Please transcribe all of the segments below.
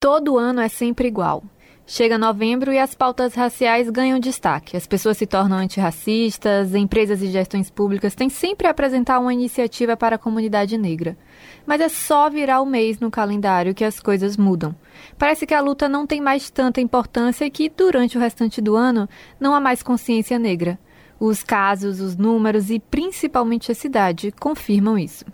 Todo ano é sempre igual. Chega novembro e as pautas raciais ganham destaque. As pessoas se tornam antirracistas, empresas e gestões públicas têm sempre a apresentar uma iniciativa para a comunidade negra. Mas é só virar o mês no calendário que as coisas mudam. Parece que a luta não tem mais tanta importância e que, durante o restante do ano, não há mais consciência negra. Os casos, os números e principalmente a cidade confirmam isso.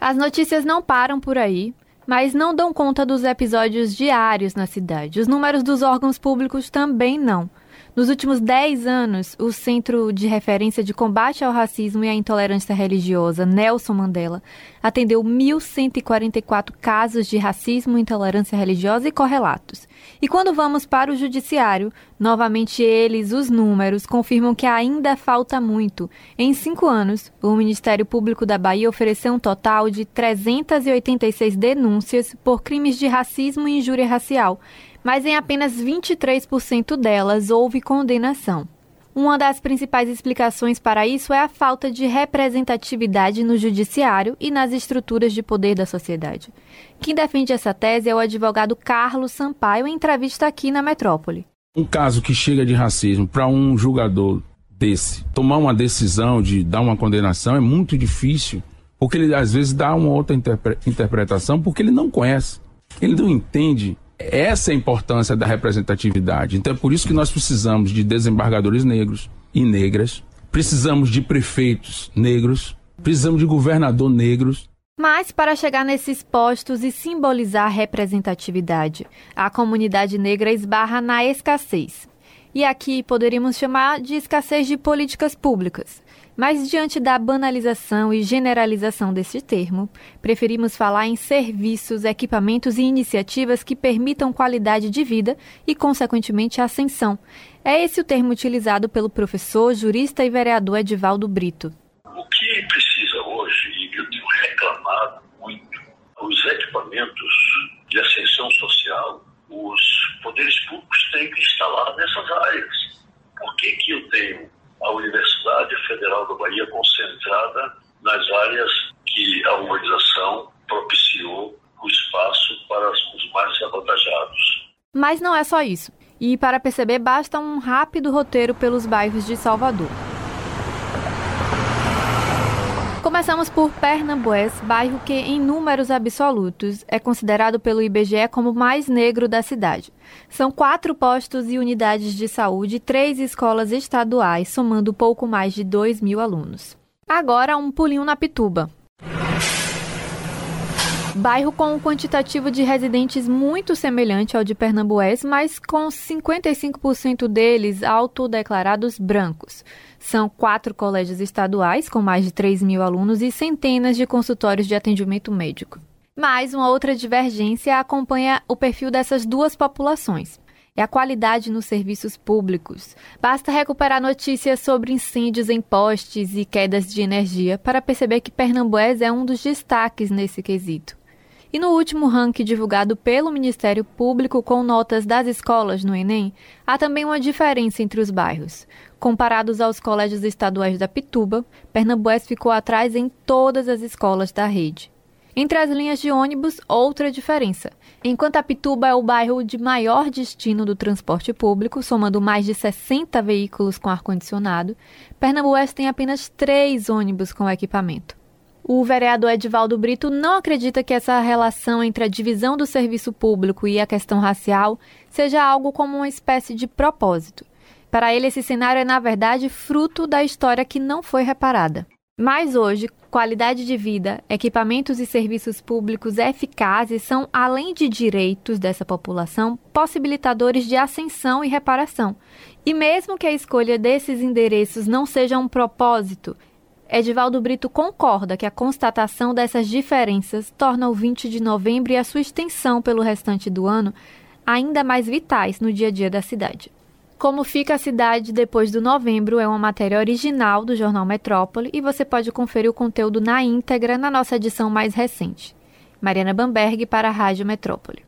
As notícias não param por aí mas não dão conta dos episódios diários na cidade. Os números dos órgãos públicos também não. Nos últimos 10 anos, o Centro de Referência de Combate ao Racismo e à Intolerância Religiosa, Nelson Mandela, atendeu 1.144 casos de racismo, intolerância religiosa e correlatos. E quando vamos para o Judiciário, novamente eles, os números, confirmam que ainda falta muito. Em cinco anos, o Ministério Público da Bahia ofereceu um total de 386 denúncias por crimes de racismo e injúria racial mas em apenas 23% delas houve condenação. Uma das principais explicações para isso é a falta de representatividade no judiciário e nas estruturas de poder da sociedade. Quem defende essa tese é o advogado Carlos Sampaio em entrevista aqui na Metrópole. Um caso que chega de racismo para um julgador desse tomar uma decisão de dar uma condenação é muito difícil, porque ele às vezes dá uma outra interpre interpretação porque ele não conhece, ele não entende essa é a importância da representatividade. Então é por isso que nós precisamos de desembargadores negros e negras, precisamos de prefeitos negros, precisamos de governador negros. Mas para chegar nesses postos e simbolizar a representatividade, a comunidade negra esbarra na escassez. E aqui poderíamos chamar de escassez de políticas públicas. Mas diante da banalização e generalização desse termo, preferimos falar em serviços, equipamentos e iniciativas que permitam qualidade de vida e, consequentemente, ascensão. É esse o termo utilizado pelo professor, jurista e vereador Edivaldo Brito. O que precisa hoje, e eu tenho reclamado muito, os equipamentos de ascensão social, os poderes públicos têm que instalar nessas áreas. Por que, que eu tenho a Universidade Federal da Bahia concentrada nas áreas que a urbanização propiciou o espaço para os mais avantajados. Mas não é só isso. E para perceber, basta um rápido roteiro pelos bairros de Salvador. Começamos por Pernambués, bairro que, em números absolutos, é considerado pelo IBGE como o mais negro da cidade. São quatro postos e unidades de saúde três escolas estaduais, somando pouco mais de 2 mil alunos. Agora, um pulinho na Pituba. Bairro com um quantitativo de residentes muito semelhante ao de Pernambués, mas com 55% deles autodeclarados brancos. São quatro colégios estaduais com mais de 3 mil alunos e centenas de consultórios de atendimento médico. Mas uma outra divergência acompanha o perfil dessas duas populações. É a qualidade nos serviços públicos. Basta recuperar notícias sobre incêndios em postes e quedas de energia para perceber que Pernambués é um dos destaques nesse quesito. E no último ranking divulgado pelo Ministério Público com notas das escolas no Enem, há também uma diferença entre os bairros. Comparados aos colégios estaduais da Pituba, Pernambués ficou atrás em todas as escolas da rede. Entre as linhas de ônibus, outra diferença. Enquanto a Pituba é o bairro de maior destino do transporte público, somando mais de 60 veículos com ar-condicionado, Pernambués tem apenas três ônibus com equipamento. O vereador Edivaldo Brito não acredita que essa relação entre a divisão do serviço público e a questão racial seja algo como uma espécie de propósito. Para ele, esse cenário é, na verdade, fruto da história que não foi reparada. Mas hoje, qualidade de vida, equipamentos e serviços públicos eficazes são, além de direitos dessa população, possibilitadores de ascensão e reparação. E mesmo que a escolha desses endereços não seja um propósito, Edivaldo Brito concorda que a constatação dessas diferenças torna o 20 de novembro e a sua extensão pelo restante do ano ainda mais vitais no dia a dia da cidade. Como fica a cidade depois do novembro é uma matéria original do jornal Metrópole e você pode conferir o conteúdo na íntegra na nossa edição mais recente. Mariana Bamberg para a Rádio Metrópole.